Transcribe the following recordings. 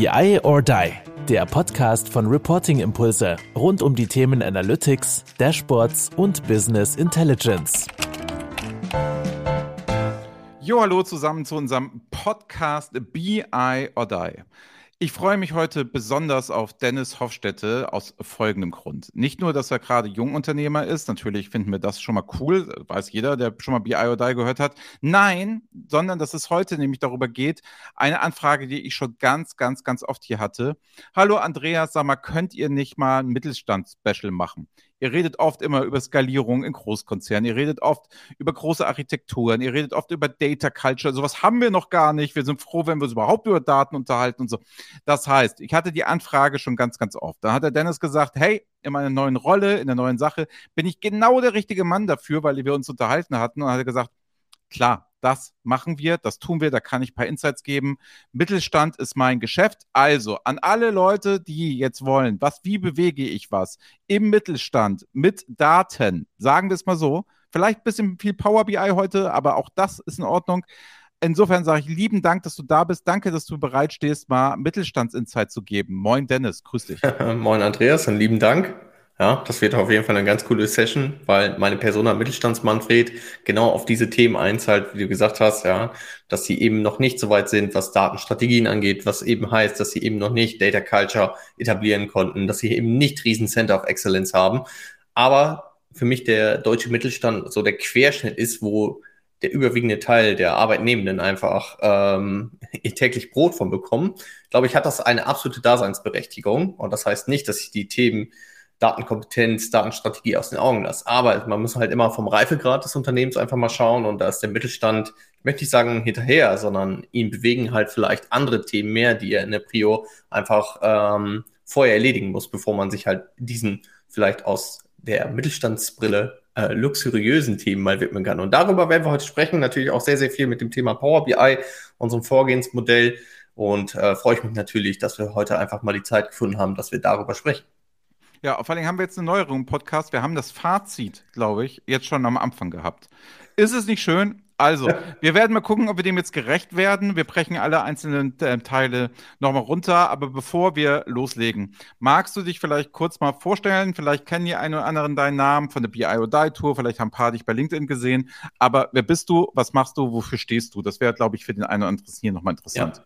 BI or Die, der Podcast von Reporting Impulse rund um die Themen Analytics, Dashboards und Business Intelligence. Jo, hallo zusammen zu unserem Podcast BI or Die. Ich freue mich heute besonders auf Dennis Hofstätte aus folgendem Grund. Nicht nur, dass er gerade Jungunternehmer ist, natürlich finden wir das schon mal cool, weiß jeder, der schon mal BI Die gehört hat. Nein, sondern dass es heute nämlich darüber geht, eine Anfrage, die ich schon ganz, ganz, ganz oft hier hatte. Hallo Andreas, sag mal, könnt ihr nicht mal ein Mittelstand-Special machen? Ihr redet oft immer über Skalierung in Großkonzernen. Ihr redet oft über große Architekturen. Ihr redet oft über Data Culture. Sowas haben wir noch gar nicht. Wir sind froh, wenn wir uns überhaupt über Daten unterhalten und so. Das heißt, ich hatte die Anfrage schon ganz, ganz oft. Da hat der Dennis gesagt, hey, in meiner neuen Rolle, in der neuen Sache, bin ich genau der richtige Mann dafür, weil wir uns unterhalten hatten. Und hat er gesagt, klar, das machen wir, das tun wir, da kann ich ein paar Insights geben. Mittelstand ist mein Geschäft. Also an alle Leute, die jetzt wollen, was, wie bewege ich was im Mittelstand mit Daten, sagen wir es mal so. Vielleicht ein bisschen viel Power BI heute, aber auch das ist in Ordnung. Insofern sage ich lieben Dank, dass du da bist. Danke, dass du bereit stehst, mal Mittelstandsinsight zu geben. Moin Dennis, grüß dich. Moin Andreas und lieben Dank. Ja, das wird auf jeden Fall eine ganz coole Session, weil meine Persona Mittelstandsmanfred genau auf diese Themen einzahlt, wie du gesagt hast, ja, dass sie eben noch nicht so weit sind, was Datenstrategien angeht, was eben heißt, dass sie eben noch nicht Data Culture etablieren konnten, dass sie eben nicht riesen Center of Excellence haben. Aber für mich der deutsche Mittelstand so der Querschnitt ist, wo der überwiegende Teil der Arbeitnehmenden einfach ähm, ihr täglich Brot von bekommen, glaube ich, hat das eine absolute Daseinsberechtigung. Und das heißt nicht, dass ich die Themen Datenkompetenz, Datenstrategie aus den Augen lasse. Aber man muss halt immer vom Reifegrad des Unternehmens einfach mal schauen und da ist der Mittelstand, ich möchte nicht sagen hinterher, sondern ihn bewegen halt vielleicht andere Themen mehr, die er in der Prio einfach ähm, vorher erledigen muss, bevor man sich halt diesen vielleicht aus der Mittelstandsbrille äh, luxuriösen Themen mal widmen kann. Und darüber werden wir heute sprechen, natürlich auch sehr, sehr viel mit dem Thema Power BI, unserem Vorgehensmodell. Und äh, freue ich mich natürlich, dass wir heute einfach mal die Zeit gefunden haben, dass wir darüber sprechen. Ja, vor allem haben wir jetzt eine Neuerung im Podcast. Wir haben das Fazit, glaube ich, jetzt schon am Anfang gehabt. Ist es nicht schön? Also, wir werden mal gucken, ob wir dem jetzt gerecht werden. Wir brechen alle einzelnen äh, Teile nochmal runter. Aber bevor wir loslegen, magst du dich vielleicht kurz mal vorstellen? Vielleicht kennen die einen oder anderen deinen Namen von der BIO Die Tour. Vielleicht haben ein paar dich bei LinkedIn gesehen. Aber wer bist du? Was machst du? Wofür stehst du? Das wäre, glaube ich, für den einen oder anderen hier nochmal interessant. Ja.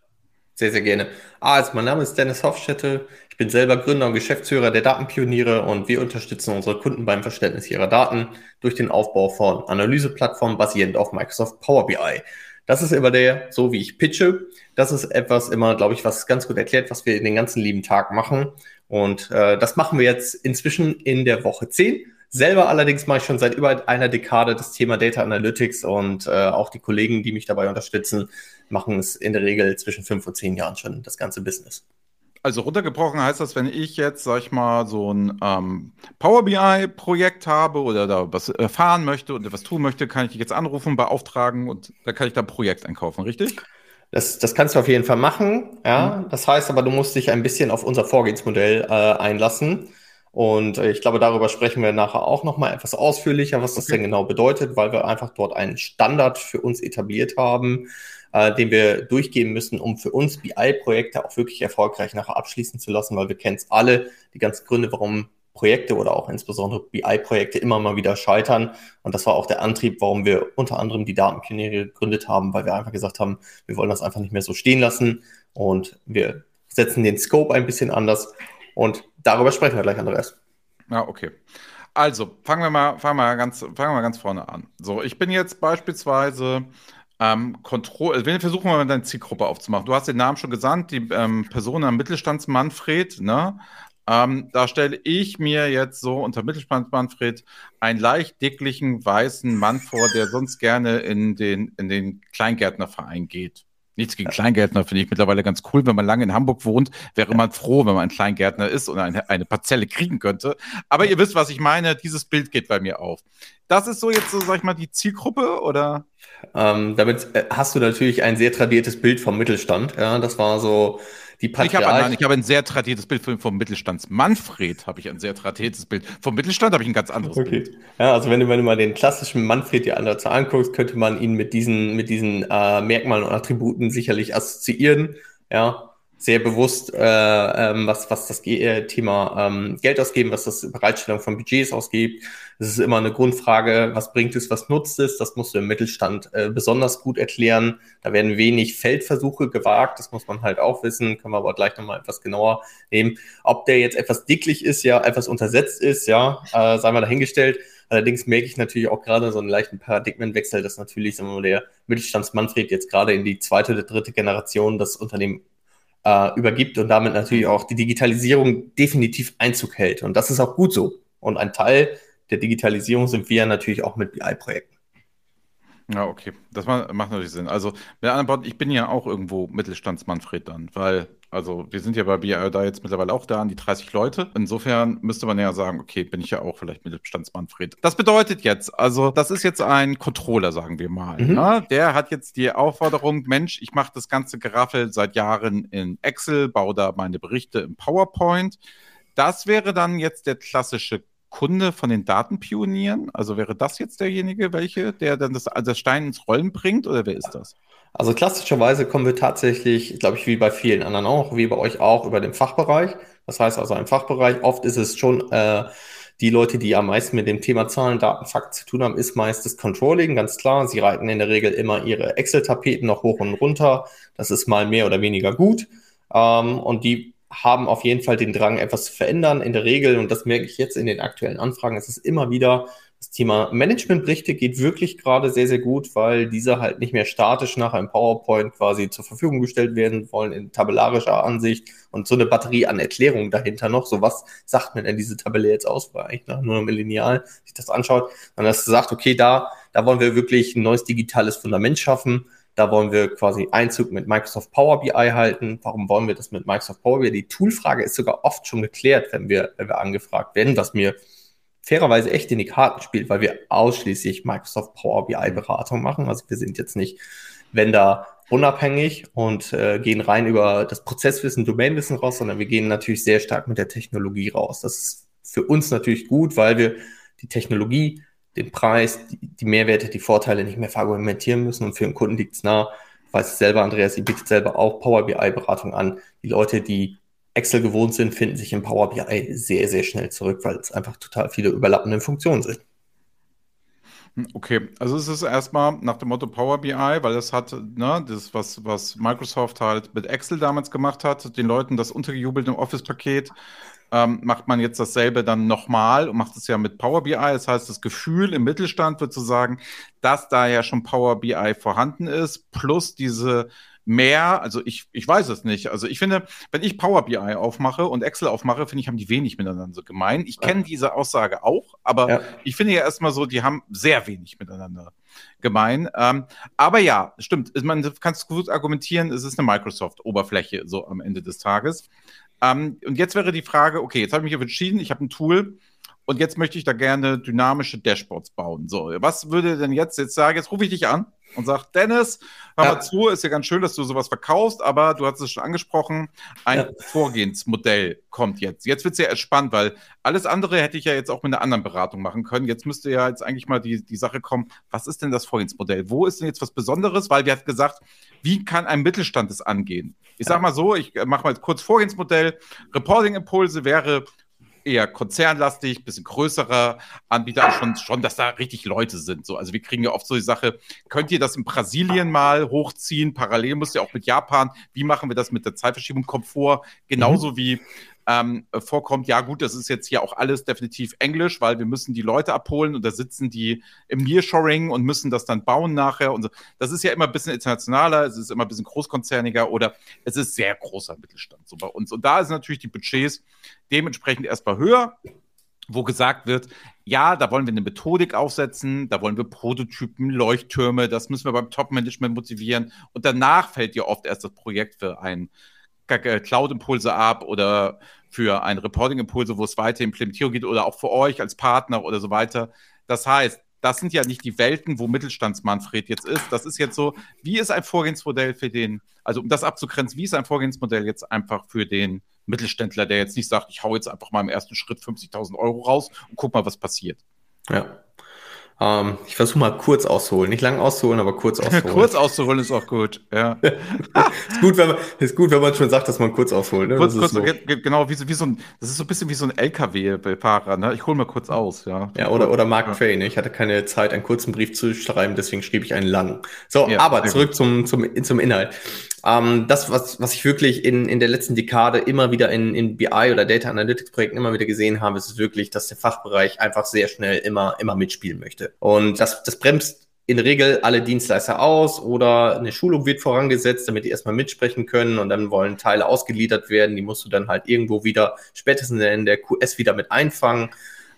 Sehr, sehr gerne. Ah, also mein Name ist Dennis Hofstätte. Ich bin selber Gründer und Geschäftsführer der Datenpioniere und wir unterstützen unsere Kunden beim Verständnis ihrer Daten durch den Aufbau von Analyseplattformen basierend auf Microsoft Power BI. Das ist immer der, so wie ich pitche. Das ist etwas immer, glaube ich, was ganz gut erklärt, was wir in den ganzen lieben Tag machen. Und äh, das machen wir jetzt inzwischen in der Woche 10. Selber allerdings mache ich schon seit über einer Dekade das Thema Data Analytics und äh, auch die Kollegen, die mich dabei unterstützen, machen es in der Regel zwischen fünf und zehn Jahren schon, das ganze Business. Also runtergebrochen heißt das, wenn ich jetzt, sag ich mal, so ein ähm, Power BI-Projekt habe oder da was erfahren möchte und was tun möchte, kann ich dich jetzt anrufen, beauftragen und da kann ich da ein Projekt einkaufen, richtig? Das, das kannst du auf jeden Fall machen, ja. Mhm. Das heißt aber, du musst dich ein bisschen auf unser Vorgehensmodell äh, einlassen. Und äh, ich glaube, darüber sprechen wir nachher auch nochmal etwas ausführlicher, was das okay. denn genau bedeutet, weil wir einfach dort einen Standard für uns etabliert haben, äh, den wir durchgehen müssen, um für uns BI-Projekte auch wirklich erfolgreich nachher abschließen zu lassen, weil wir kennen es alle, die ganzen Gründe, warum Projekte oder auch insbesondere BI-Projekte immer mal wieder scheitern. Und das war auch der Antrieb, warum wir unter anderem die Datenpioniere gegründet haben, weil wir einfach gesagt haben, wir wollen das einfach nicht mehr so stehen lassen und wir setzen den Scope ein bisschen anders und darüber sprechen wir gleich, Andreas. Ja, okay. Also, fangen wir mal, fangen wir ganz, fangen wir mal ganz vorne an. So, ich bin jetzt beispielsweise ähm, Kontroll, also wir versuchen mal deine Zielgruppe aufzumachen. Du hast den Namen schon gesandt, die ähm, Person am Mittelstandsmanfred, ne? Ähm, da stelle ich mir jetzt so unter Mittelstandsmanfred einen leicht dicklichen weißen Mann vor, der sonst gerne in den, in den Kleingärtnerverein geht. Nichts gegen Kleingärtner finde ich mittlerweile ganz cool. Wenn man lange in Hamburg wohnt, wäre man froh, wenn man ein Kleingärtner ist und eine, eine Parzelle kriegen könnte. Aber ihr wisst, was ich meine. Dieses Bild geht bei mir auf. Das ist so jetzt so, sag ich mal, die Zielgruppe oder? Ähm, damit äh, hast du natürlich ein sehr tradiertes Bild vom Mittelstand. Ja, das war so die Patriarch ich habe ein, hab ein sehr tradiertes Bild vom, vom Mittelstand. Manfred habe ich ein sehr tradiertes Bild. Vom Mittelstand habe ich ein ganz anderes okay. Bild. Ja, also wenn du, wenn du mal den klassischen Manfred dir anders anguckst, könnte man ihn mit diesen, mit diesen äh, Merkmalen und Attributen sicherlich assoziieren. Ja, sehr bewusst, äh, ähm, was, was das äh, Thema ähm, Geld ausgeben, was das Bereitstellung von Budgets ausgibt. Es ist immer eine Grundfrage, was bringt es, was nutzt es? Das musst du im Mittelstand äh, besonders gut erklären. Da werden wenig Feldversuche gewagt, das muss man halt auch wissen, können wir aber gleich nochmal etwas genauer nehmen. Ob der jetzt etwas dicklich ist, ja, etwas untersetzt ist, ja, äh, sei mal dahingestellt. Allerdings merke ich natürlich auch gerade so einen leichten Paradigmenwechsel, dass natürlich sagen wir mal, der Mittelstandsmanfred jetzt gerade in die zweite oder dritte Generation das Unternehmen äh, übergibt und damit natürlich auch die Digitalisierung definitiv Einzug hält. Und das ist auch gut so. Und ein Teil der Digitalisierung sind wir natürlich auch mit BI-Projekten. Ja, okay. Das macht natürlich Sinn. Also, mit anderen Worten, ich bin ja auch irgendwo Mittelstandsmanfred dann, weil also wir sind ja bei BI da jetzt mittlerweile auch da an die 30 Leute. Insofern müsste man ja sagen, okay, bin ich ja auch vielleicht Mittelstandsmanfred. Das bedeutet jetzt, also das ist jetzt ein Controller, sagen wir mal. Mhm. Ne? Der hat jetzt die Aufforderung, Mensch, ich mache das ganze Geraffel seit Jahren in Excel, baue da meine Berichte im PowerPoint. Das wäre dann jetzt der klassische Kunde von den Datenpionieren? Also wäre das jetzt derjenige, welche, der dann das, das Stein ins Rollen bringt oder wer ist das? Also klassischerweise kommen wir tatsächlich, glaube ich, wie bei vielen anderen auch, wie bei euch auch, über den Fachbereich. Das heißt also im Fachbereich, oft ist es schon äh, die Leute, die am meisten mit dem Thema Zahlen, Daten, Fakten zu tun haben, ist meist das Controlling, ganz klar. Sie reiten in der Regel immer ihre Excel-Tapeten noch hoch und runter. Das ist mal mehr oder weniger gut. Ähm, und die haben auf jeden Fall den Drang, etwas zu verändern. In der Regel, und das merke ich jetzt in den aktuellen Anfragen, es ist immer wieder das Thema Managementberichte geht wirklich gerade sehr, sehr gut, weil diese halt nicht mehr statisch nach einem PowerPoint quasi zur Verfügung gestellt werden wollen in tabellarischer Ansicht und so eine Batterie an Erklärungen dahinter noch. So was sagt mir denn diese Tabelle jetzt aus, weil eigentlich nur einem Lineal sich das anschaut. Und das sagt, okay, da, da wollen wir wirklich ein neues digitales Fundament schaffen. Da wollen wir quasi Einzug mit Microsoft Power BI halten. Warum wollen wir das mit Microsoft Power BI? Die Toolfrage ist sogar oft schon geklärt, wenn wir, wenn wir angefragt werden, was mir fairerweise echt in die Karten spielt, weil wir ausschließlich Microsoft Power BI Beratung machen. Also wir sind jetzt nicht Vendor unabhängig und äh, gehen rein über das Prozesswissen, Domainwissen raus, sondern wir gehen natürlich sehr stark mit der Technologie raus. Das ist für uns natürlich gut, weil wir die Technologie, den Preis, die, die Mehrwerte, die Vorteile nicht mehr verargumentieren müssen und für den Kunden liegt es nah. Ich weiß selber, Andreas, ihr bietet selber auch Power BI Beratung an. Die Leute, die Excel gewohnt sind, finden sich im Power BI sehr, sehr schnell zurück, weil es einfach total viele überlappende Funktionen sind. Okay, also es ist erstmal nach dem Motto Power BI, weil das hat, ne, das, was, was Microsoft halt mit Excel damals gemacht hat, den Leuten das untergejubelt im Office-Paket, ähm, macht man jetzt dasselbe dann nochmal und macht es ja mit Power BI. Das heißt, das Gefühl im Mittelstand wird zu sagen, dass da ja schon Power BI vorhanden ist, plus diese mehr, also ich, ich weiß es nicht. Also ich finde, wenn ich Power BI aufmache und Excel aufmache, finde ich, haben die wenig miteinander gemein. Ich kenne diese Aussage auch, aber ja. ich finde ja erstmal so, die haben sehr wenig miteinander gemein. Ähm, aber ja, stimmt. Man kann es gut argumentieren, es ist eine Microsoft-Oberfläche so am Ende des Tages. Ähm, und jetzt wäre die Frage, okay, jetzt habe ich mich entschieden, ich habe ein Tool, und jetzt möchte ich da gerne dynamische Dashboards bauen. So, was würde denn jetzt, jetzt sagen, jetzt rufe ich dich an und sage, Dennis, hör ja. mal zu, ist ja ganz schön, dass du sowas verkaufst, aber du hast es schon angesprochen, ein ja. Vorgehensmodell kommt jetzt. Jetzt wird es ja spannend, weil alles andere hätte ich ja jetzt auch mit einer anderen Beratung machen können. Jetzt müsste ja jetzt eigentlich mal die, die Sache kommen, was ist denn das Vorgehensmodell? Wo ist denn jetzt was Besonderes? Weil wir haben gesagt, wie kann ein Mittelstand es angehen? Ich sage mal so, ich mache mal kurz Vorgehensmodell. Reporting-Impulse wäre eher konzernlastig, bisschen größerer Anbieter, schon, schon, dass da richtig Leute sind. So. Also wir kriegen ja oft so die Sache, könnt ihr das in Brasilien mal hochziehen? Parallel müsst ihr auch mit Japan. Wie machen wir das mit der Zeitverschiebung? Komfort, genauso mhm. wie ähm, vorkommt, ja gut, das ist jetzt hier auch alles definitiv Englisch, weil wir müssen die Leute abholen und da sitzen die im Nearshoring und müssen das dann bauen nachher. Und so. Das ist ja immer ein bisschen internationaler, es ist immer ein bisschen großkonzerniger oder es ist sehr großer Mittelstand so bei uns. Und da ist natürlich die Budgets dementsprechend erstmal höher wo gesagt wird, ja, da wollen wir eine Methodik aufsetzen, da wollen wir Prototypen, Leuchttürme, das müssen wir beim Top-Management motivieren. Und danach fällt ja oft erst das Projekt für ein Cloud-Impulse ab oder für ein Reporting-Impulse, wo es weiter Implementierung geht oder auch für euch als Partner oder so weiter. Das heißt, das sind ja nicht die Welten, wo Mittelstandsmanfred jetzt ist. Das ist jetzt so, wie ist ein Vorgehensmodell für den, also um das abzugrenzen, wie ist ein Vorgehensmodell jetzt einfach für den Mittelständler, der jetzt nicht sagt, ich hau jetzt einfach mal im ersten Schritt 50.000 Euro raus und guck mal, was passiert. Ja. Ähm, ich versuche mal kurz auszuholen. Nicht lang auszuholen, aber kurz auszuholen. kurz auszuholen ist auch gut, ja. ist, gut, wenn man, ist gut, wenn man schon sagt, dass man kurz ausholt. Ne? Kurz, kurz, so. genau, wie, wie so ein, das ist so ein bisschen wie so ein LKW-Fahrer, ne? Ich hole mal kurz aus, ja. Ja, oder, oder Mark ja. Twain. Ne? Ich hatte keine Zeit, einen kurzen Brief zu schreiben, deswegen schrieb ich einen langen. So, ja, aber zurück zum, zum, zum Inhalt. Ähm, das, was, was ich wirklich in, in der letzten Dekade immer wieder in, in BI oder Data Analytics Projekten immer wieder gesehen habe, ist wirklich, dass der Fachbereich einfach sehr schnell immer, immer mitspielen möchte. Und das, das bremst in der Regel alle Dienstleister aus oder eine Schulung wird vorangesetzt, damit die erstmal mitsprechen können und dann wollen Teile ausgeliefert werden. Die musst du dann halt irgendwo wieder spätestens in der QS wieder mit einfangen.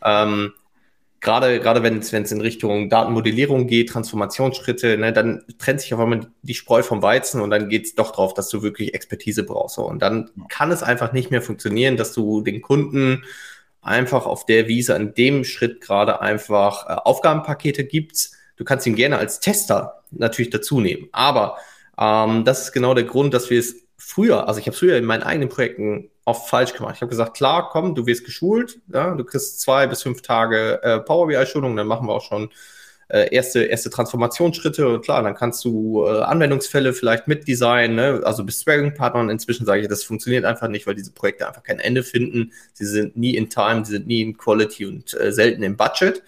Ähm, gerade, gerade wenn es, in Richtung Datenmodellierung geht, Transformationsschritte, ne, dann trennt sich auf einmal die Spreu vom Weizen und dann geht es doch drauf, dass du wirklich Expertise brauchst. Und dann kann es einfach nicht mehr funktionieren, dass du den Kunden einfach auf der Wiese an dem Schritt gerade einfach äh, Aufgabenpakete gibst. Du kannst ihn gerne als Tester natürlich dazu nehmen. Aber ähm, das ist genau der Grund, dass wir es früher, also ich habe früher in meinen eigenen Projekten oft falsch gemacht. Ich habe gesagt, klar, komm, du wirst geschult, ja, du kriegst zwei bis fünf Tage äh, Power BI-Schulung, dann machen wir auch schon äh, erste, erste Transformationsschritte. Und klar, dann kannst du äh, Anwendungsfälle vielleicht mitdesignen, ne? also bist Sparring-Partner und inzwischen sage ich, das funktioniert einfach nicht, weil diese Projekte einfach kein Ende finden. Sie sind nie in Time, sie sind nie in Quality und äh, selten im Budget.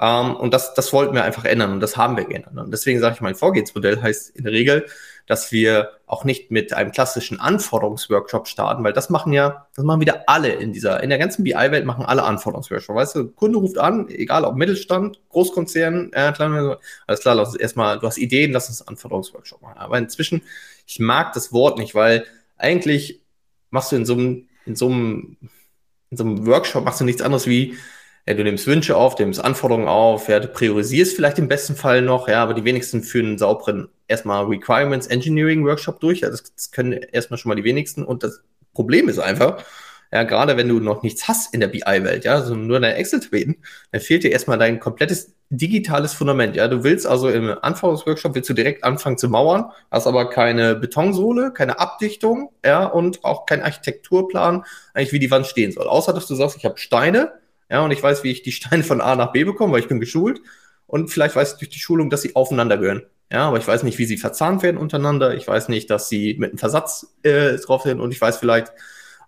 Ähm, und das, das wollten wir einfach ändern und das haben wir geändert. Und deswegen sage ich, mein Vorgehensmodell heißt in der Regel, dass wir auch nicht mit einem klassischen Anforderungsworkshop starten, weil das machen ja, das machen wieder alle in dieser, in der ganzen BI-Welt machen alle Anforderungsworkshop. Weißt du, Kunde ruft an, egal ob Mittelstand, Großkonzern, äh, alles klar, lass uns erstmal, du hast Ideen, lass uns Anforderungsworkshop machen. Aber inzwischen, ich mag das Wort nicht, weil eigentlich machst du in so einem, in so einem, in so einem Workshop machst du nichts anderes wie, ja, du nimmst Wünsche auf, du nimmst Anforderungen auf, ja, du priorisierst vielleicht im besten Fall noch, ja, aber die wenigsten führen einen sauberen erstmal Requirements Engineering Workshop durch. Ja, das, das können erstmal schon mal die wenigsten. Und das Problem ist einfach, ja, gerade wenn du noch nichts hast in der BI-Welt, ja, sondern nur deine Excel-Tabellen, dann fehlt dir erstmal dein komplettes digitales Fundament, ja. Du willst also im Anforderungsworkshop willst du direkt anfangen zu mauern, hast aber keine Betonsohle, keine Abdichtung, ja, und auch keinen Architekturplan, eigentlich wie die Wand stehen soll. Außer, dass du sagst, ich habe Steine, ja, und ich weiß, wie ich die Steine von A nach B bekomme, weil ich bin geschult. Und vielleicht weiß ich durch die Schulung, dass sie aufeinander gehören. Ja, aber ich weiß nicht, wie sie verzahnt werden untereinander. Ich weiß nicht, dass sie mit einem Versatz äh, drauf sind. Und ich weiß vielleicht,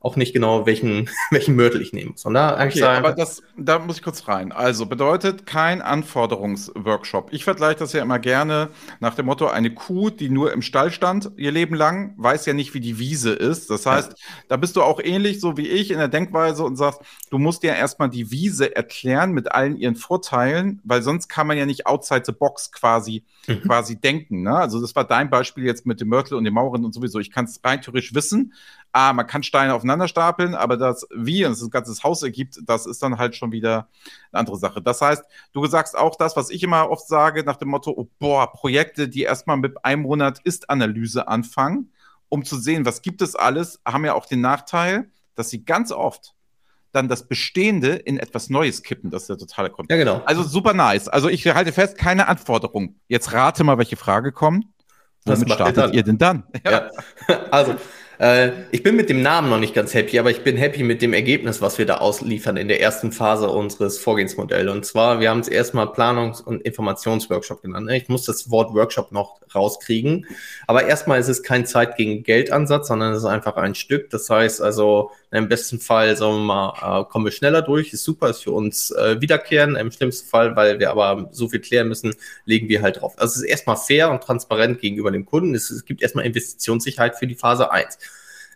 auch nicht genau, welchen, welchen Mörtel ich nehme. Sondern okay, sagen, aber das, da muss ich kurz rein. Also bedeutet kein Anforderungsworkshop. Ich vergleiche das ja immer gerne nach dem Motto, eine Kuh, die nur im Stall stand ihr Leben lang, weiß ja nicht, wie die Wiese ist. Das heißt, da bist du auch ähnlich so wie ich in der Denkweise und sagst, du musst ja erstmal die Wiese erklären mit allen ihren Vorteilen, weil sonst kann man ja nicht outside the box quasi, mhm. quasi denken. Ne? Also das war dein Beispiel jetzt mit dem Mörtel und dem Mauren und sowieso. Ich kann es rein theoretisch wissen, ah, man kann Steine aufeinander stapeln, aber das, wie uns das ganze Haus ergibt, das ist dann halt schon wieder eine andere Sache. Das heißt, du sagst auch das, was ich immer oft sage, nach dem Motto, oh, boah, Projekte, die erstmal mit einem Monat Ist-Analyse anfangen, um zu sehen, was gibt es alles, haben ja auch den Nachteil, dass sie ganz oft dann das Bestehende in etwas Neues kippen. Das ist der totale Grund. Ja, genau. Also super nice. Also ich halte fest, keine Anforderung. Jetzt rate mal, welche Frage kommt. Womit startet ihr denn dann? Ja. ja. Also, äh, ich bin mit dem Namen noch nicht ganz happy, aber ich bin happy mit dem Ergebnis, was wir da ausliefern in der ersten Phase unseres Vorgehensmodells. Und zwar, wir haben es erstmal Planungs- und Informationsworkshop genannt. Ne? Ich muss das Wort Workshop noch rauskriegen. Aber erstmal ist es kein Zeit gegen Geldansatz, sondern es ist einfach ein Stück. Das heißt also, im besten Fall, sagen wir mal, äh, kommen wir schneller durch. Ist super, ist für uns äh, wiederkehren. Im schlimmsten Fall, weil wir aber so viel klären müssen, legen wir halt drauf. Also es ist erstmal fair und transparent gegenüber dem Kunden. Es, es gibt erstmal Investitionssicherheit für die Phase 1.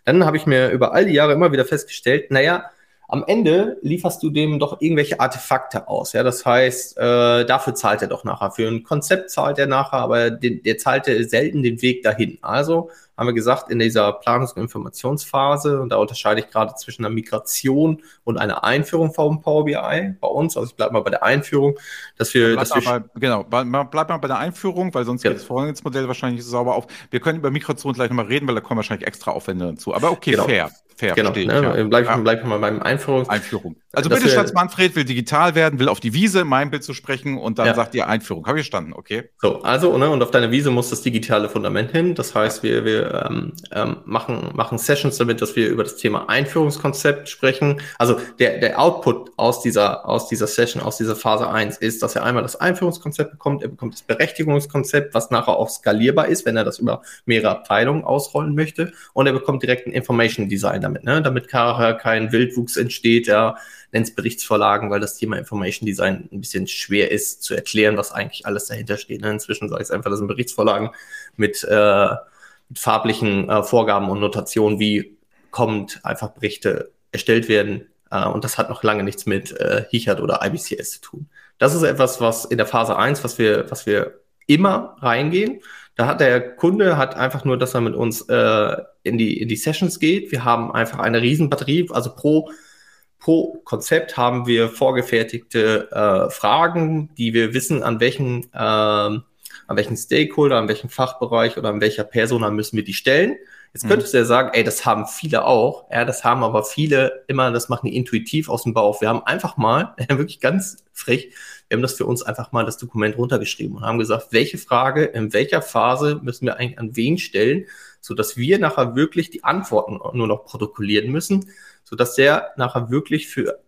Dann habe ich mir über all die Jahre immer wieder festgestellt, naja, am Ende lieferst du dem doch irgendwelche Artefakte aus. Ja, das heißt, äh, dafür zahlt er doch nachher. Für ein Konzept zahlt er nachher, aber den, der zahlt selten den Weg dahin. Also haben wir gesagt, in dieser Planungs- und Informationsphase, und da unterscheide ich gerade zwischen einer Migration und einer Einführung vom Power BI bei uns. Also ich bleibe mal bei der Einführung, dass wir. Dass wir bei, genau, bleib mal bei der Einführung, weil sonst ja. geht das Vorgehensmodell wahrscheinlich nicht so sauber auf. Wir können über Migration gleich nochmal reden, weil da kommen wahrscheinlich extra Aufwände dazu. Aber okay, genau. fair. fair. Genau, ne? ja. bleib, ja. bleib mal beim Einführung. Einführung. Also Mittelstands Manfred will digital werden, will auf die Wiese in meinem Bild zu sprechen und dann ja. sagt ihr Einführung. Habe ich verstanden, okay. So, also, ne, und auf deiner Wiese muss das digitale Fundament hin. Das heißt, wir, wir ähm, ähm, machen, machen Sessions damit, dass wir über das Thema Einführungskonzept sprechen. Also der, der Output aus dieser, aus dieser Session, aus dieser Phase 1 ist, dass er einmal das Einführungskonzept bekommt, er bekommt das Berechtigungskonzept, was nachher auch skalierbar ist, wenn er das über mehrere Abteilungen ausrollen möchte. Und er bekommt direkt ein Information Design damit, ne? damit kein Wildwuchs entsteht, ja nennt Berichtsvorlagen, weil das Thema Information Design ein bisschen schwer ist zu erklären, was eigentlich alles dahinter steht. Ne? Inzwischen sage ich es einfach, das sind Berichtsvorlagen mit, äh, farblichen äh, Vorgaben und Notationen, wie kommt einfach Berichte erstellt werden. Äh, und das hat noch lange nichts mit äh, Hichert oder IBCS zu tun. Das ist etwas, was in der Phase 1, was wir, was wir immer reingehen. Da hat der Kunde hat einfach nur, dass er mit uns äh, in, die, in die Sessions geht. Wir haben einfach eine riesen Batterie, also pro pro Konzept haben wir vorgefertigte äh, Fragen, die wir wissen, an welchen, äh, an welchen Stakeholder, an welchem Fachbereich oder an welcher Persona müssen wir die stellen. Jetzt könntest du ja sagen, ey, das haben viele auch. Ja, das haben aber viele immer, das machen die intuitiv aus dem Bauch. Wir haben einfach mal, wirklich ganz frech, wir haben das für uns einfach mal das Dokument runtergeschrieben und haben gesagt, welche Frage in welcher Phase müssen wir eigentlich an wen stellen, so dass wir nachher wirklich die Antworten nur noch protokollieren müssen sodass der nachher wirklich für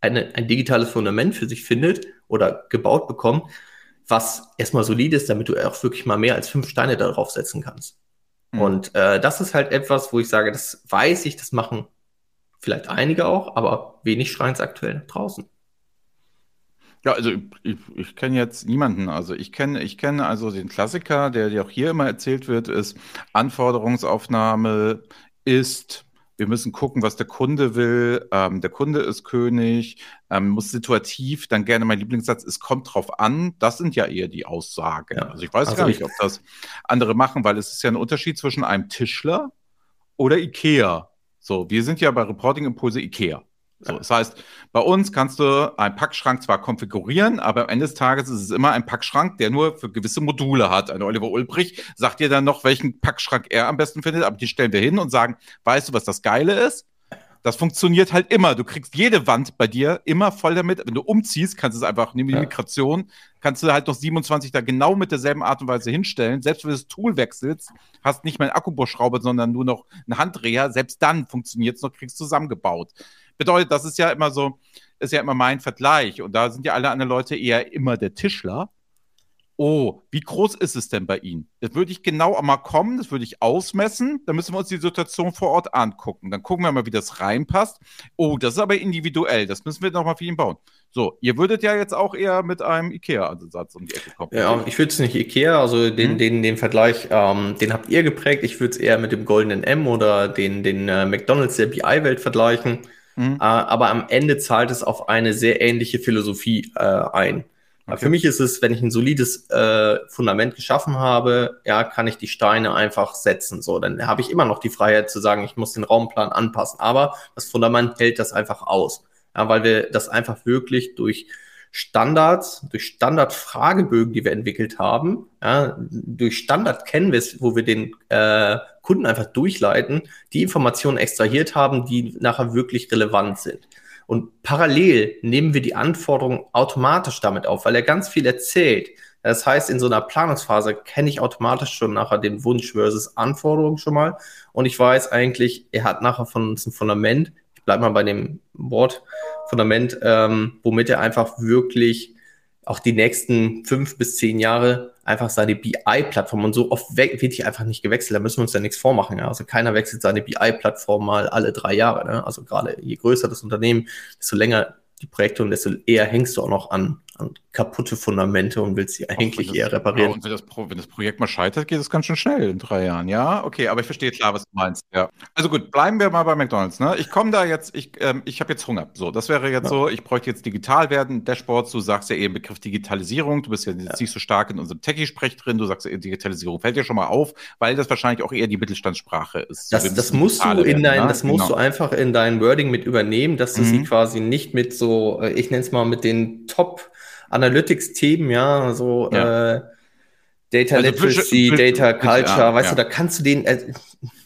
eine, ein digitales Fundament für sich findet oder gebaut bekommt, was erstmal solid ist, damit du auch wirklich mal mehr als fünf Steine darauf setzen kannst. Mhm. Und äh, das ist halt etwas, wo ich sage, das weiß ich, das machen vielleicht einige auch, aber wenig schreien es aktuell draußen. Ja, also ich, ich kenne jetzt niemanden. Also ich kenne ich kenne also den Klassiker, der dir auch hier immer erzählt wird, ist Anforderungsaufnahme ist wir müssen gucken, was der Kunde will. Ähm, der Kunde ist König, ähm, muss situativ, dann gerne mein Lieblingssatz, es kommt drauf an. Das sind ja eher die Aussagen. Ja. Also ich weiß also gar nicht, ob das andere machen, weil es ist ja ein Unterschied zwischen einem Tischler oder Ikea. So, wir sind ja bei Reporting Impulse Ikea. So, das heißt, bei uns kannst du einen Packschrank zwar konfigurieren, aber am Ende des Tages ist es immer ein Packschrank, der nur für gewisse Module hat. Ein Oliver Ulbrich sagt dir dann noch, welchen Packschrank er am besten findet, aber die stellen wir hin und sagen, weißt du, was das Geile ist? Das funktioniert halt immer. Du kriegst jede Wand bei dir immer voll damit. Wenn du umziehst, kannst du es einfach, nimm die. Migration, kannst du halt noch 27 da genau mit derselben Art und Weise hinstellen. Selbst wenn du das Tool wechselst, hast nicht mehr einen Akkubohrschrauber, sondern nur noch einen Handdreher. Selbst dann funktioniert es noch, kriegst du zusammengebaut. Bedeutet, das ist ja immer so, ist ja immer mein Vergleich. Und da sind ja alle anderen Leute eher immer der Tischler. Oh, wie groß ist es denn bei Ihnen? Das würde ich genau mal kommen, das würde ich ausmessen. Dann müssen wir uns die Situation vor Ort angucken. Dann gucken wir mal, wie das reinpasst. Oh, das ist aber individuell. Das müssen wir nochmal für ihn bauen. So, ihr würdet ja jetzt auch eher mit einem IKEA-Ansatz um die Ecke kommen. Ja, ich würde es nicht IKEA, also den, hm? den, den Vergleich, ähm, den habt ihr geprägt. Ich würde es eher mit dem goldenen M oder den, den äh, McDonalds der BI-Welt vergleichen. Mhm. Äh, aber am Ende zahlt es auf eine sehr ähnliche Philosophie äh, ein. Okay. Für mich ist es, wenn ich ein solides äh, Fundament geschaffen habe, ja, kann ich die Steine einfach setzen. So, dann habe ich immer noch die Freiheit zu sagen, ich muss den Raumplan anpassen. Aber das Fundament hält das einfach aus. Ja, weil wir das einfach wirklich durch Standards, durch Standardfragebögen, die wir entwickelt haben, ja, durch Standard-Canvas, wo wir den äh, Kunden einfach durchleiten, die Informationen extrahiert haben, die nachher wirklich relevant sind. Und parallel nehmen wir die Anforderungen automatisch damit auf, weil er ganz viel erzählt. Das heißt, in so einer Planungsphase kenne ich automatisch schon nachher den Wunsch versus Anforderungen schon mal. Und ich weiß eigentlich, er hat nachher von uns ein Fundament. Ich bleibe mal bei dem Wort Fundament, ähm, womit er einfach wirklich auch die nächsten fünf bis zehn Jahre einfach seine BI-Plattform und so oft wird die einfach nicht gewechselt, da müssen wir uns ja nichts vormachen. Ja. Also keiner wechselt seine BI-Plattform mal alle drei Jahre. Ne? Also gerade je größer das Unternehmen, desto länger die Projekte und desto eher hängst du auch noch an, an kaputte Fundamente und willst sie eigentlich das, eher reparieren. Ja, und wenn das, wenn das, Projekt mal scheitert, geht es ganz schön schnell in drei Jahren. Ja, okay, aber ich verstehe klar, was du meinst. Ja. Also gut, bleiben wir mal bei McDonalds. Ne? Ich komme da jetzt, ich, ähm, ich habe jetzt Hunger. So, das wäre jetzt ja. so, ich bräuchte jetzt digital werden, Dashboards, du sagst ja eben Begriff Digitalisierung, du bist ja, jetzt nicht so stark in unserem Techie-Sprech drin, du sagst ja Digitalisierung, fällt dir schon mal auf, weil das wahrscheinlich auch eher die Mittelstandssprache ist. Das, das musst du in werden, dein, ne? das musst genau. du einfach in dein Wording mit übernehmen, dass du mhm. sie quasi nicht mit so, äh, ich nenne es mal mit den Top- Analytics-Themen, ja, so ja. Äh, Data also Literacy, Data Culture, ja, weißt ja. du, da kannst du den, äh,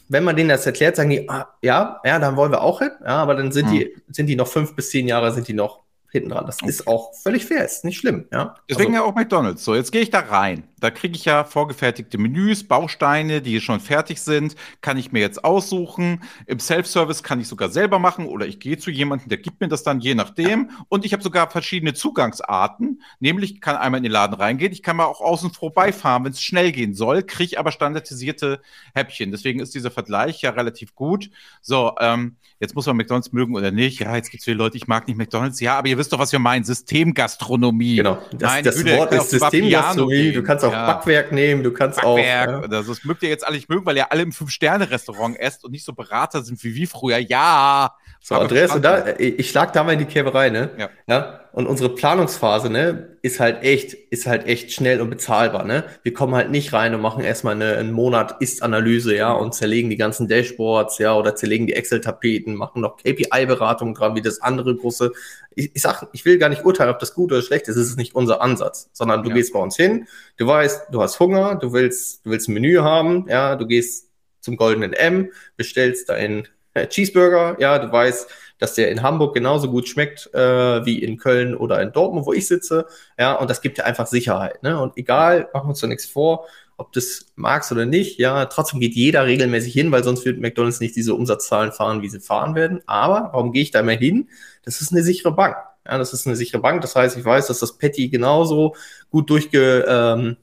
wenn man denen das erklärt, sagen die, ah, ja, ja, dann wollen wir auch hin, ja, aber dann sind hm. die, sind die noch fünf bis zehn Jahre, sind die noch hinten dran. Das okay. ist auch völlig fair, ist nicht schlimm. Ja? Deswegen also, ja auch McDonalds. So, jetzt gehe ich da rein. Da kriege ich ja vorgefertigte Menüs, Bausteine, die schon fertig sind, kann ich mir jetzt aussuchen. Im Self-Service kann ich sogar selber machen oder ich gehe zu jemandem, der gibt mir das dann je nachdem. Und ich habe sogar verschiedene Zugangsarten. Nämlich ich kann einmal in den Laden reingehen, ich kann mal auch außen vorbeifahren, wenn es schnell gehen soll, kriege aber standardisierte Häppchen. Deswegen ist dieser Vergleich ja relativ gut. So, ähm, jetzt muss man McDonalds mögen oder nicht. Ja, jetzt gibt es viele Leute, ich mag nicht McDonalds. Ja, aber ihr wisst doch, was wir meinen. Systemgastronomie. Genau. Das, das Wort ist Systemgastronomie. Du kannst auch ja. Backwerk nehmen, du kannst Backwerk, auch. Ja. Das, das mögt ihr jetzt alle nicht mögen, weil ihr alle im Fünf-Sterne-Restaurant esst und nicht so Berater sind wie wir früher. Ja. So, Andreas, und da, ich schlag da mal in die Käberei, ne? Ja. ja. Und unsere Planungsphase, ne, ist halt echt, ist halt echt schnell und bezahlbar, ne? Wir kommen halt nicht rein und machen erstmal eine, einen Monat Ist-Analyse, ja, und zerlegen die ganzen Dashboards, ja, oder zerlegen die Excel-Tapeten, machen noch KPI-Beratung dran, wie das andere große. Ich, ich sag, ich will gar nicht urteilen, ob das gut oder schlecht ist, es ist nicht unser Ansatz, sondern du ja. gehst bei uns hin, du weißt, du hast Hunger, du willst, du willst ein Menü haben, ja, du gehst zum goldenen M, bestellst deinen äh, Cheeseburger, ja, du weißt, dass der in Hamburg genauso gut schmeckt äh, wie in Köln oder in Dortmund, wo ich sitze. Ja, und das gibt dir einfach Sicherheit. Ne? Und egal, machen wir uns da nichts vor, ob das magst oder nicht, ja, trotzdem geht jeder regelmäßig hin, weil sonst wird McDonalds nicht diese Umsatzzahlen fahren, wie sie fahren werden. Aber warum gehe ich da immer hin? Das ist eine sichere Bank. Ja, das ist eine sichere Bank. Das heißt, ich weiß, dass das Patty genauso gut durchge, ähm,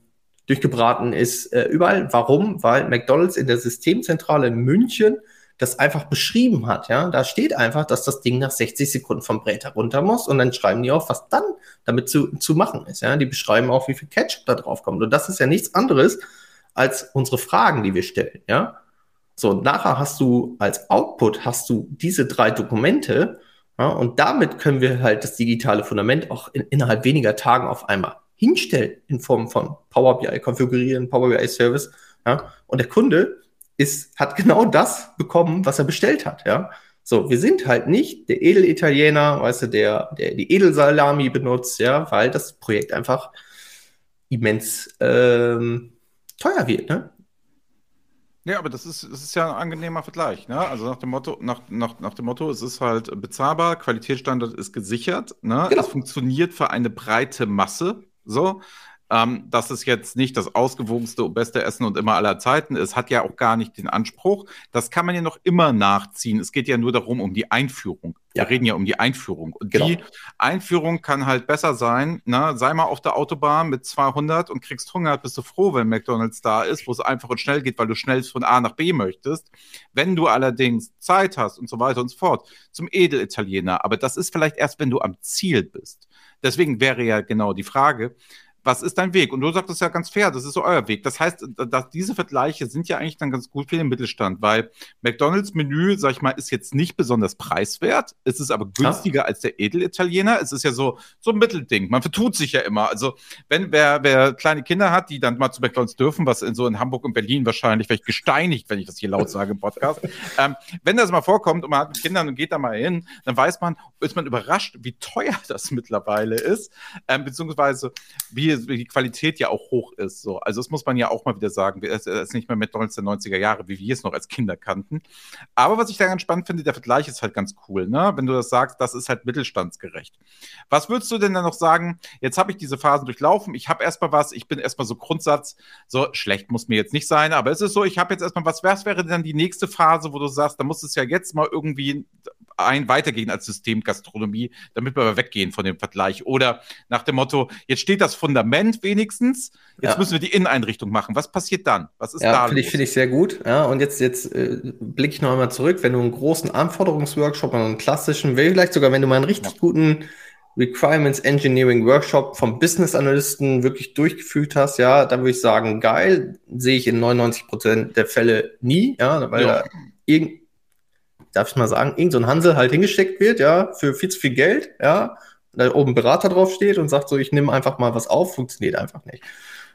durchgebraten ist äh, überall. Warum? Weil McDonalds in der Systemzentrale in München das einfach beschrieben hat. Ja, da steht einfach, dass das Ding nach 60 Sekunden vom Brett herunter muss und dann schreiben die auch, was dann damit zu, zu machen ist. Ja, die beschreiben auch, wie viel Ketchup da drauf kommt. Und das ist ja nichts anderes als unsere Fragen, die wir stellen. Ja, so nachher hast du als Output hast du diese drei Dokumente. Ja, und damit können wir halt das digitale Fundament auch in, innerhalb weniger Tagen auf einmal hinstellen in Form von Power BI konfigurieren, Power BI Service. Ja, und der Kunde ist, hat genau das bekommen, was er bestellt hat, ja. So, wir sind halt nicht der Edelitaliener, weißt du, der, der die Edelsalami benutzt, ja, weil das Projekt einfach immens ähm, teuer wird, ne? Ja, aber das ist, das ist ja ein angenehmer Vergleich, ne? Also nach dem Motto, nach, nach, nach dem Motto, es ist halt bezahlbar, Qualitätsstandard ist gesichert, ne? Genau. Es funktioniert für eine breite Masse, so. Ähm, dass es jetzt nicht das ausgewogenste und beste Essen und immer aller Zeiten ist, hat ja auch gar nicht den Anspruch. Das kann man ja noch immer nachziehen. Es geht ja nur darum, um die Einführung. Ja. Wir reden ja um die Einführung. Und genau. die Einführung kann halt besser sein. Ne? Sei mal auf der Autobahn mit 200 und kriegst Hunger, bist du froh, wenn McDonalds da ist, wo es einfach und schnell geht, weil du schnell von A nach B möchtest. Wenn du allerdings Zeit hast und so weiter und so fort, zum Edelitaliener. Aber das ist vielleicht erst, wenn du am Ziel bist. Deswegen wäre ja genau die Frage, was ist dein Weg? Und du sagst es ja ganz fair, das ist so euer Weg. Das heißt, dass diese Vergleiche sind ja eigentlich dann ganz gut für den Mittelstand, weil McDonalds Menü, sag ich mal, ist jetzt nicht besonders preiswert. Es ist aber günstiger ja. als der Edelitaliener. Es ist ja so, so ein Mittelding. Man vertut sich ja immer. Also, wenn wer, wer kleine Kinder hat, die dann mal zu McDonalds dürfen, was in so in Hamburg und Berlin wahrscheinlich vielleicht gesteinigt, wenn ich das hier laut sage im Podcast. ähm, wenn das mal vorkommt und man hat mit Kindern und geht da mal hin, dann weiß man, ist man überrascht, wie teuer das mittlerweile ist, ähm, beziehungsweise wie die Qualität ja auch hoch ist. So. Also das muss man ja auch mal wieder sagen. Es ist nicht mehr McDonalds der 90er Jahre, wie wir es noch als Kinder kannten. Aber was ich da ganz spannend finde, der Vergleich ist halt ganz cool, ne? Wenn du das sagst, das ist halt mittelstandsgerecht. Was würdest du denn dann noch sagen? Jetzt habe ich diese Phasen durchlaufen, ich habe erstmal was, ich bin erstmal so Grundsatz, so schlecht muss mir jetzt nicht sein, aber es ist so, ich habe jetzt erstmal was, was wäre denn die nächste Phase, wo du sagst, da muss es ja jetzt mal irgendwie ein weitergehen als Systemgastronomie, damit wir weggehen von dem Vergleich. Oder nach dem Motto, jetzt steht das Fundament wenigstens, jetzt ja. müssen wir die Inneneinrichtung machen. Was passiert dann? Was ist ja, da? Finde ich, find ich sehr gut. Ja, und jetzt, jetzt äh, blicke ich noch einmal zurück, wenn du einen großen Anforderungsworkshop, einen klassischen, vielleicht sogar, wenn du mal einen richtig ja. guten Requirements Engineering Workshop vom Business Analysten wirklich durchgeführt hast, ja, dann würde ich sagen, geil, sehe ich in 99 Prozent der Fälle nie, ja, weil ja. da irgend, darf ich mal sagen, irgend so Hansel halt hingesteckt wird, ja, für viel zu viel Geld, ja, da oben Berater drauf steht und sagt so, ich nehme einfach mal was auf, funktioniert einfach nicht.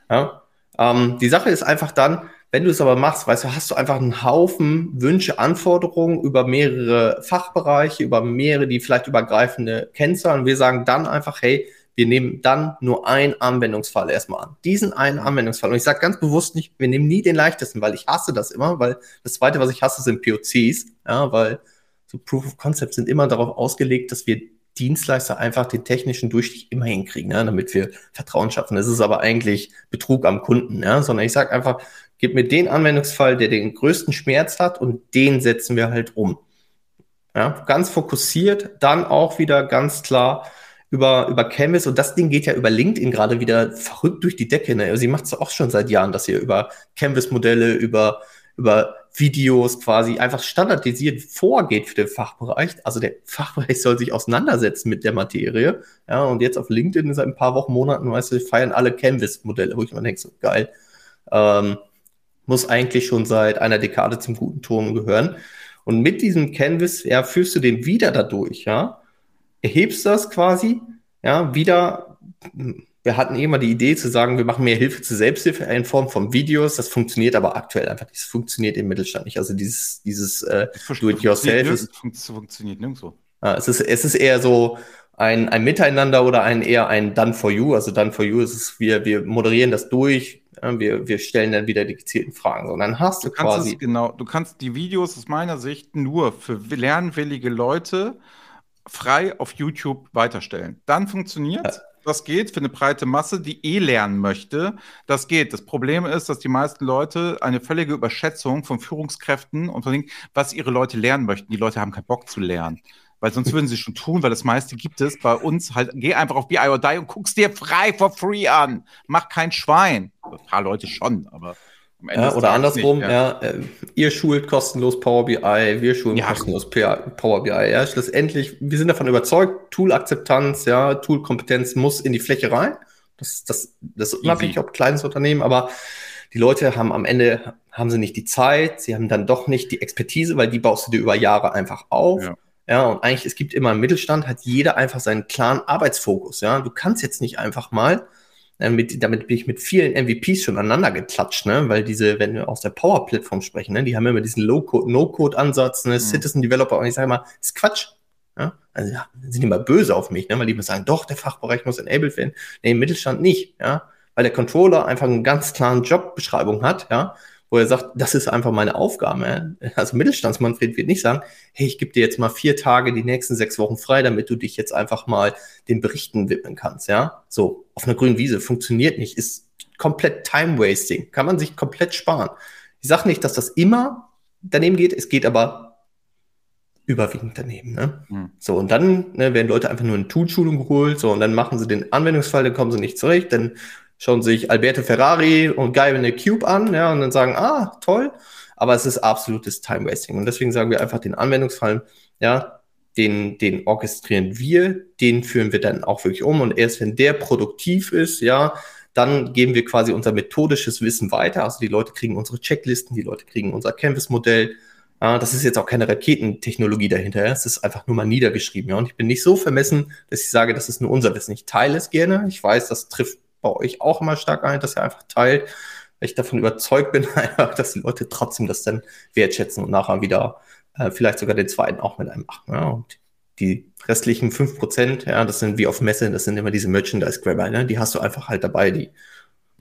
Ja. Ähm, die Sache ist einfach dann, wenn du es aber machst, weißt du, hast du einfach einen Haufen Wünsche, Anforderungen über mehrere Fachbereiche, über mehrere, die vielleicht übergreifende Kennzahlen. Wir sagen dann einfach, hey, wir nehmen dann nur einen Anwendungsfall erstmal an. Diesen einen Anwendungsfall. Und ich sage ganz bewusst nicht, wir nehmen nie den leichtesten, weil ich hasse das immer, weil das zweite, was ich hasse, sind POCs, ja, weil so Proof of Concept sind immer darauf ausgelegt, dass wir Dienstleister einfach den technischen Durchstich immer hinkriegen, ja, damit wir Vertrauen schaffen. Das ist aber eigentlich Betrug am Kunden, ja, sondern ich sage einfach, gib mir den Anwendungsfall, der den größten Schmerz hat und den setzen wir halt um. Ja, ganz fokussiert, dann auch wieder ganz klar über, über Canvas und das Ding geht ja über LinkedIn gerade wieder verrückt durch die Decke. Ne? Sie macht es auch schon seit Jahren, dass ihr über Canvas-Modelle, über, über Videos quasi einfach standardisiert vorgeht für den Fachbereich. Also der Fachbereich soll sich auseinandersetzen mit der Materie. Ja, und jetzt auf LinkedIn seit ein paar Wochen, Monaten, weißt du, feiern alle Canvas-Modelle, wo ich mir denke, so geil. Ähm, muss eigentlich schon seit einer Dekade zum guten Ton gehören. Und mit diesem Canvas, ja, führst du den wieder dadurch, ja, erhebst das quasi, ja, wieder. Wir hatten eh mal die Idee zu sagen, wir machen mehr Hilfe zur Selbsthilfe in Form von Videos. Das funktioniert aber aktuell einfach nicht. Das funktioniert im Mittelstand nicht. Also dieses, dieses äh, Do-it-yourself ist. Funktioniert nirgendwo. Äh, es, ist, es ist eher so, ein, ein Miteinander oder ein eher ein Done for You. Also Done for You ist es, wir, wir moderieren das durch, wir, wir stellen dann wieder die gezielten Fragen. Und dann hast du, du quasi. Es, genau, du kannst die Videos aus meiner Sicht nur für lernwillige Leute frei auf YouTube weiterstellen. Dann funktioniert ja. Das geht für eine breite Masse, die eh lernen möchte. Das geht. Das Problem ist, dass die meisten Leute eine völlige Überschätzung von Führungskräften und von dem, was ihre Leute lernen möchten. Die Leute haben keinen Bock zu lernen weil sonst würden sie schon tun, weil das meiste gibt es. Bei uns halt, geh einfach auf BI or Die und guckst dir frei for free an. Mach kein Schwein. Ein paar Leute schon, aber ja, oder andersrum, nicht, ja. ja äh, ihr schult kostenlos Power BI, wir schulen ja. kostenlos Power BI. Ja, schlussendlich, wir sind davon überzeugt, Tool-Akzeptanz, ja, Tool-Kompetenz muss in die Fläche rein. Das, das, das ist unabhängig, ob kleines Unternehmen, aber die Leute haben am Ende, haben sie nicht die Zeit, sie haben dann doch nicht die Expertise, weil die baust du dir über Jahre einfach auf. Ja. Ja, und eigentlich, es gibt immer im Mittelstand, hat jeder einfach seinen klaren Arbeitsfokus. Ja, du kannst jetzt nicht einfach mal, mit, damit bin ich mit vielen MVPs schon aneinander geklatscht, ne? weil diese, wenn wir aus der Power-Plattform sprechen, ne? die haben immer diesen Low-Code, No-Code-Ansatz, ne? Mhm. Citizen-Developer, und ich sage mal, ist Quatsch. Ja? Also ja, sind immer böse auf mich, ne? weil die mir sagen, doch, der Fachbereich muss enabled werden. Nee, im Mittelstand nicht, ja. Weil der Controller einfach einen ganz klaren Jobbeschreibung hat, ja wo er sagt, das ist einfach meine Aufgabe. Also Mittelstandsmanfred wird nicht sagen, hey, ich gebe dir jetzt mal vier Tage die nächsten sechs Wochen frei, damit du dich jetzt einfach mal den Berichten widmen kannst, ja. So, auf einer grünen Wiese funktioniert nicht, ist komplett Time-Wasting, kann man sich komplett sparen. Ich sage nicht, dass das immer daneben geht, es geht aber überwiegend daneben. Ne? Mhm. So, und dann ne, werden Leute einfach nur in Tool-Schulung geholt, so, und dann machen sie den Anwendungsfall, dann kommen sie nicht zurecht, dann schauen sich Alberto Ferrari und Guy in the Cube an, ja, und dann sagen, ah, toll. Aber es ist absolutes Time-Wasting. Und deswegen sagen wir einfach den Anwendungsfall, ja, den, den orchestrieren wir, den führen wir dann auch wirklich um. Und erst wenn der produktiv ist, ja, dann geben wir quasi unser methodisches Wissen weiter. Also die Leute kriegen unsere Checklisten, die Leute kriegen unser Canvas-Modell. Ja, das ist jetzt auch keine Raketentechnologie dahinter. Es ist einfach nur mal niedergeschrieben. Ja. Und ich bin nicht so vermessen, dass ich sage, das ist nur unser Wissen. Ich teile es gerne. Ich weiß, das trifft bei euch auch immer stark ein, dass ihr einfach teilt, weil ich davon überzeugt bin, dass die Leute trotzdem das dann wertschätzen und nachher wieder äh, vielleicht sogar den zweiten auch mit einem machen. Ja? Und die restlichen fünf Prozent, ja, das sind wie auf Messe, das sind immer diese Merchandise-Grabber, ne? die hast du einfach halt dabei, die,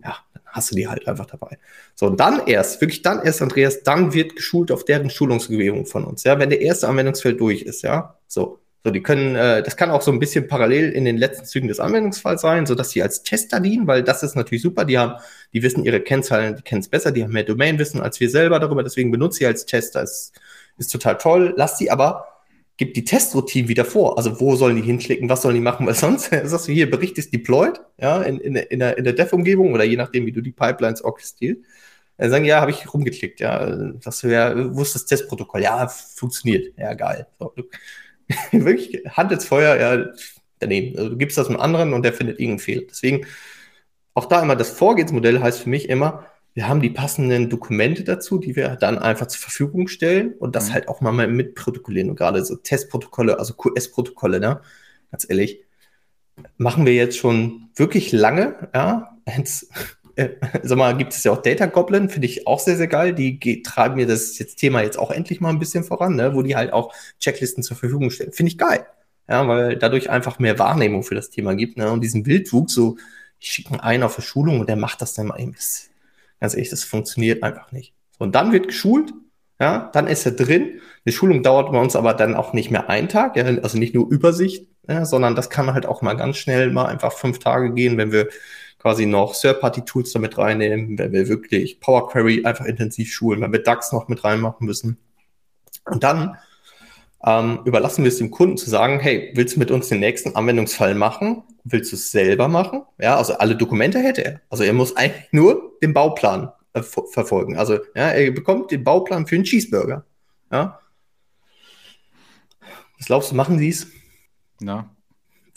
ja, dann hast du die halt einfach dabei. So, und dann erst, wirklich dann erst, Andreas, dann wird geschult auf deren Schulungsumgebung von uns, ja, wenn der erste Anwendungsfeld durch ist, ja, so. So, die können, äh, das kann auch so ein bisschen parallel in den letzten Zügen des Anwendungsfalls sein, so dass sie als Tester dienen, weil das ist natürlich super. Die haben, die wissen ihre Kennzahlen, die kennen es besser, die haben mehr Domainwissen als wir selber darüber. Deswegen benutzt sie als Tester. Ist, ist total toll. Lass sie aber, gib die Testroutine wieder vor. Also wo sollen die hinklicken, was sollen die machen? Weil sonst sagst du hier, Bericht ist deployed, ja, in, in, in der, in der Dev-Umgebung oder je nachdem, wie du die Pipelines orchestrierst. Dann sagen, ja, habe ich rumgeklickt, ja. Sagst du, ja, wo ist das Testprotokoll? Ja, funktioniert. Ja, geil. So, wirklich Hand ins Feuer, ja, daneben. Also du gibst das einem anderen und der findet irgendeinen Fehler. Deswegen auch da immer das Vorgehensmodell heißt für mich immer, wir haben die passenden Dokumente dazu, die wir dann einfach zur Verfügung stellen und das mhm. halt auch mal mit protokollieren. Und gerade so Testprotokolle, also QS-Protokolle, ne? Ganz ehrlich, machen wir jetzt schon wirklich lange, ja. Jetzt äh, sag mal, gibt es ja auch Data Goblin, finde ich auch sehr, sehr geil. Die treiben mir das jetzt Thema jetzt auch endlich mal ein bisschen voran, ne? wo die halt auch Checklisten zur Verfügung stellen. Finde ich geil. ja, weil dadurch einfach mehr Wahrnehmung für das Thema gibt. Ne? Und diesen Wildwuchs, so, ich schicke einen auf eine Schulung und der macht das dann mal eben. Ganz ehrlich, das funktioniert einfach nicht. Und dann wird geschult, ja, dann ist er drin. Die Schulung dauert bei uns aber dann auch nicht mehr einen Tag, ja, also nicht nur Übersicht, ja, sondern das kann halt auch mal ganz schnell mal einfach fünf Tage gehen, wenn wir quasi noch Third-Party-Tools damit reinnehmen, wenn wir wirklich Power Query einfach intensiv schulen, wenn wir DAX noch mit reinmachen müssen. Und dann ähm, überlassen wir es dem Kunden zu sagen, hey, willst du mit uns den nächsten Anwendungsfall machen? Willst du es selber machen? Ja, also alle Dokumente hätte er. Also er muss eigentlich nur den Bauplan äh, verfolgen. Also ja, er bekommt den Bauplan für einen Cheeseburger. Ja. Was glaubst du, machen sie es? Na.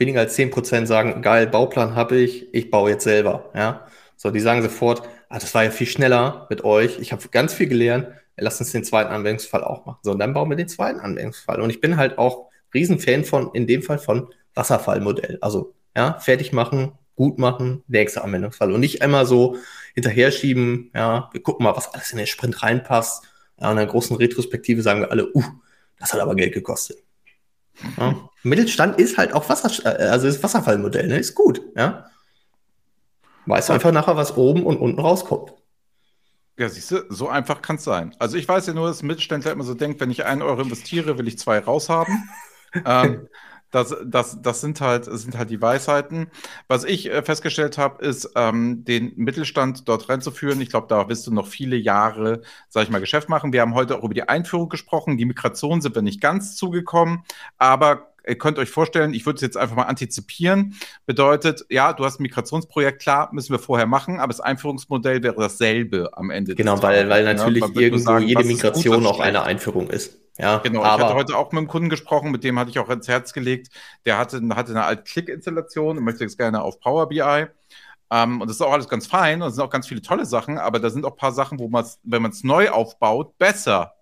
Weniger als 10% sagen, geil, Bauplan habe ich, ich baue jetzt selber. Ja. So, die sagen sofort, ah, das war ja viel schneller mit euch. Ich habe ganz viel gelernt lass uns den zweiten Anwendungsfall auch machen. So, und dann bauen wir den zweiten Anwendungsfall. Und ich bin halt auch Riesenfan von, in dem Fall von Wasserfallmodell. Also, ja, fertig machen, gut machen, nächster Anwendungsfall. Und nicht einmal so hinterher schieben, ja, wir gucken mal, was alles in den Sprint reinpasst. Ja, in einer großen Retrospektive sagen wir alle, uh, das hat aber Geld gekostet. Ja. Mittelstand ist halt auch Wasser, äh, also ist Wasserfallmodell, ne? Ist gut, ja. Weißt du einfach nachher, was oben und unten rauskommt. Ja, siehst du, so einfach kann es sein. Also ich weiß ja nur, dass ein Mittelständler immer so denkt, wenn ich einen Euro investiere, will ich zwei raushaben. ähm, das, das, das sind halt, sind halt die Weisheiten. Was ich äh, festgestellt habe, ist, ähm, den Mittelstand dort reinzuführen. Ich glaube, da wirst du noch viele Jahre, sage ich mal, Geschäft machen. Wir haben heute auch über die Einführung gesprochen. Die Migration sind wir nicht ganz zugekommen, aber ihr könnt euch vorstellen, ich würde es jetzt einfach mal antizipieren. Bedeutet, ja, du hast ein Migrationsprojekt, klar, müssen wir vorher machen, aber das Einführungsmodell wäre dasselbe am Ende. Genau, weil, weil natürlich ja, irgendwo sagen, jede Migration auch eine Einführung ist. Ja, genau. Aber ich hatte heute auch mit einem Kunden gesprochen, mit dem hatte ich auch ins Herz gelegt. Der hatte, hatte eine Alt-Click-Installation und möchte jetzt gerne auf Power BI. Um, ähm, und das ist auch alles ganz fein und es sind auch ganz viele tolle Sachen, aber da sind auch ein paar Sachen, wo man es, wenn man es neu aufbaut, besser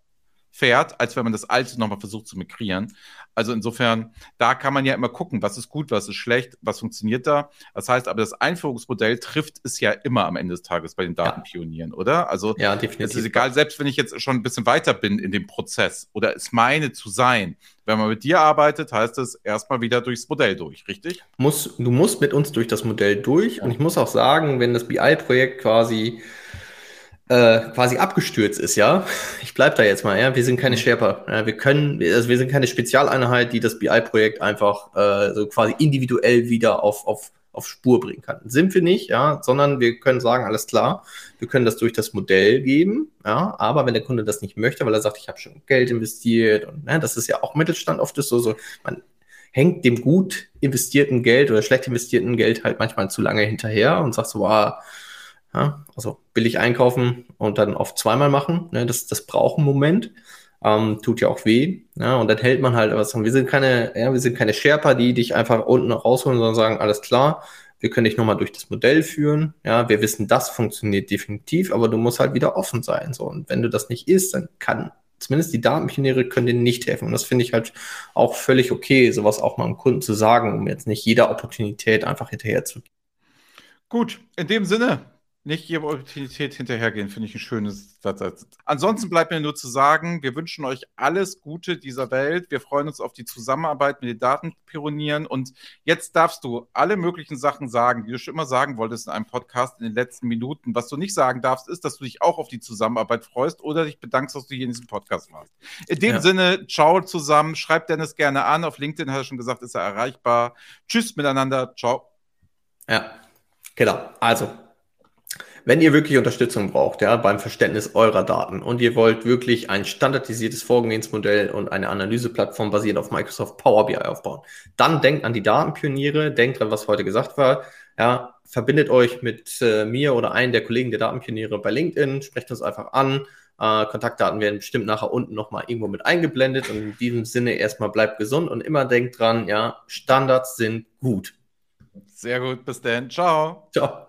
fährt, als wenn man das alte nochmal versucht zu migrieren. Also insofern, da kann man ja immer gucken, was ist gut, was ist schlecht, was funktioniert da. Das heißt aber, das Einführungsmodell trifft es ja immer am Ende des Tages bei den Datenpionieren, ja. oder? Also ja, definitiv. es ist egal, selbst wenn ich jetzt schon ein bisschen weiter bin in dem Prozess oder es meine zu sein, wenn man mit dir arbeitet, heißt es erstmal wieder durchs Modell durch, richtig? Muss, du musst mit uns durch das Modell durch. Und ich muss auch sagen, wenn das BI-Projekt quasi äh, quasi abgestürzt ist, ja. Ich bleib da jetzt mal, ja. Wir sind keine mhm. Sherpa. Ja? Wir können, also wir sind keine Spezialeinheit, die das BI-Projekt einfach äh, so quasi individuell wieder auf, auf, auf Spur bringen kann. Sind wir nicht, ja, sondern wir können sagen, alles klar, wir können das durch das Modell geben, ja, aber wenn der Kunde das nicht möchte, weil er sagt, ich habe schon Geld investiert und ne, das ist ja auch Mittelstand oft ist so, so man hängt dem gut investierten Geld oder schlecht investierten Geld halt manchmal zu lange hinterher und sagt so, ah, ja, also billig einkaufen und dann oft zweimal machen, ne, das, das braucht einen Moment. Ähm, tut ja auch weh. Ja, und dann hält man halt was. Wir sind keine, ja, wir sind keine Sherpa, die dich einfach unten rausholen, sondern sagen, alles klar, wir können dich nochmal durch das Modell führen. Ja, wir wissen, das funktioniert definitiv, aber du musst halt wieder offen sein. So. Und wenn du das nicht ist, dann kann zumindest die Datenpioniere können dir nicht helfen. Und das finde ich halt auch völlig okay, sowas auch mal dem Kunden zu sagen, um jetzt nicht jeder Opportunität einfach hinterher zu gehen. Gut, in dem Sinne, nicht ihrer Opportunität hinterhergehen, finde ich ein schönes Satz. Ansonsten bleibt mir nur zu sagen, wir wünschen euch alles Gute dieser Welt. Wir freuen uns auf die Zusammenarbeit mit den Datenpionieren. Und jetzt darfst du alle möglichen Sachen sagen, die du schon immer sagen wolltest in einem Podcast in den letzten Minuten. Was du nicht sagen darfst, ist, dass du dich auch auf die Zusammenarbeit freust oder dich bedankst, dass du hier in diesem Podcast warst. In dem ja. Sinne, ciao zusammen. Schreibt Dennis gerne an. Auf LinkedIn hat er schon gesagt, ist er erreichbar. Tschüss miteinander. Ciao. Ja, genau. Also, wenn ihr wirklich Unterstützung braucht, ja, beim Verständnis eurer Daten und ihr wollt wirklich ein standardisiertes Vorgehensmodell und eine Analyseplattform basierend auf Microsoft Power BI aufbauen, dann denkt an die Datenpioniere, denkt an, was heute gesagt war, ja, verbindet euch mit äh, mir oder einem der Kollegen der Datenpioniere bei LinkedIn, sprecht uns einfach an. Äh, Kontaktdaten werden bestimmt nachher unten nochmal irgendwo mit eingeblendet und in diesem Sinne erstmal bleibt gesund und immer denkt dran, ja, Standards sind gut. Sehr gut, bis dann. Ciao. Ciao.